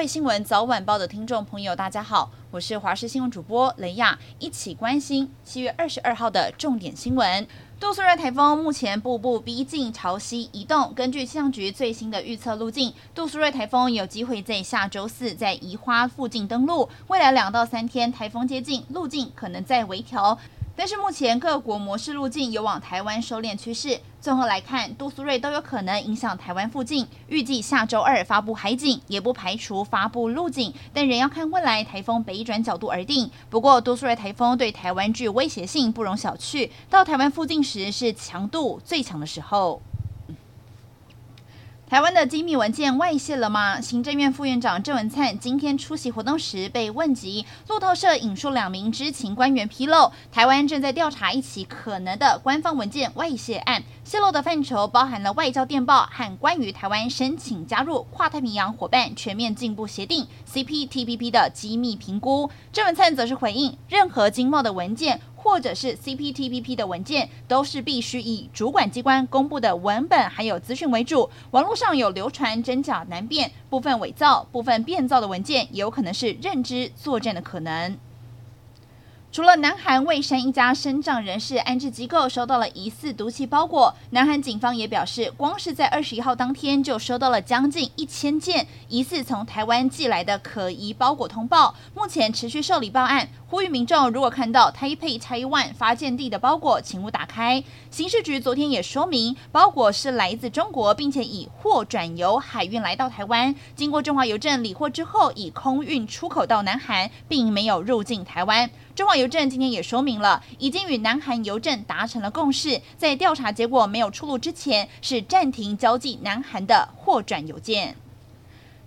位新闻早晚报的听众朋友，大家好，我是华视新闻主播雷亚，一起关心七月二十二号的重点新闻。杜苏芮台风目前步步逼近，朝西移动。根据气象局最新的预测路径，杜苏芮台风有机会在下周四在宜花附近登陆，未来两到三天台风接近，路径可能再微调。但是目前各国模式路径有往台湾收敛趋势。综合来看，杜苏芮都有可能影响台湾附近。预计下周二发布海警，也不排除发布陆警，但仍要看未来台风北转角度而定。不过，杜苏芮台风对台湾具威胁性，不容小觑。到台湾附近时，是强度最强的时候。台湾的机密文件外泄了吗？行政院副院长郑文灿今天出席活动时被问及，路透社引述两名知情官员披露，台湾正在调查一起可能的官方文件外泄案，泄露的范畴包含了外交电报和关于台湾申请加入跨太平洋伙伴全面进步协定 （CPTPP） 的机密评估。郑文灿则是回应，任何经贸的文件。或者是 CPTPP 的文件，都是必须以主管机关公布的文本还有资讯为主。网络上有流传真假难辨、部分伪造、部分变造的文件，有可能是认知作战的可能。除了南韩蔚山一家身障人士安置机构收到了疑似毒气包裹，南韩警方也表示，光是在二十一号当天就收到了将近一千件疑似从台湾寄来的可疑包裹通报，目前持续受理报案。呼吁民众如果看到 Taipei Taiwan 发件地的包裹，请勿打开。刑事局昨天也说明，包裹是来自中国，并且以货转邮海运来到台湾，经过中华邮政理货之后，以空运出口到南韩，并没有入境台湾。中国邮政今天也说明了，已经与南韩邮政达成了共识，在调查结果没有出炉之前，是暂停交寄南韩的货转邮件。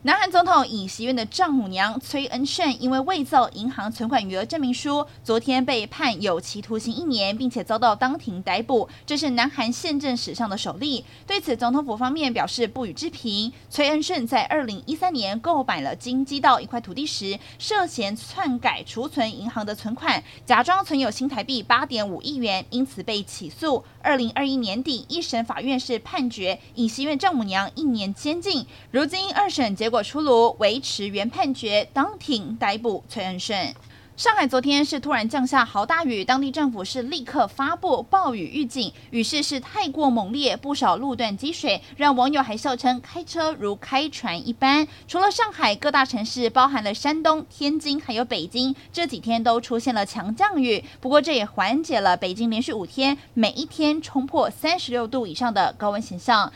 南韩总统尹锡悦的丈母娘崔恩胜因为伪造银行存款余额证明书，昨天被判有期徒刑一年，并且遭到当庭逮捕，这是南韩宪政史上的首例。对此，总统府方面表示不予置评。崔恩胜在二零一三年购买了京畿道一块土地时，涉嫌篡改储存银行的存款，假装存有新台币八点五亿元，因此被起诉。二零二一年底，一审法院是判决尹锡悦丈母娘一年监禁。如今二审结果。果出炉，维持原判决，当庭逮捕崔恩顺。上海昨天是突然降下豪大雨，当地政府是立刻发布暴雨预警，雨势是太过猛烈，不少路段积水，让网友还笑称开车如开船一般。除了上海，各大城市，包含了山东、天津还有北京，这几天都出现了强降雨。不过这也缓解了北京连续五天每一天冲破三十六度以上的高温现象。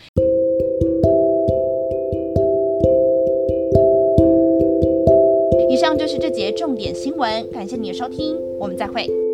以上就是这节重点新闻，感谢你的收听，我们再会。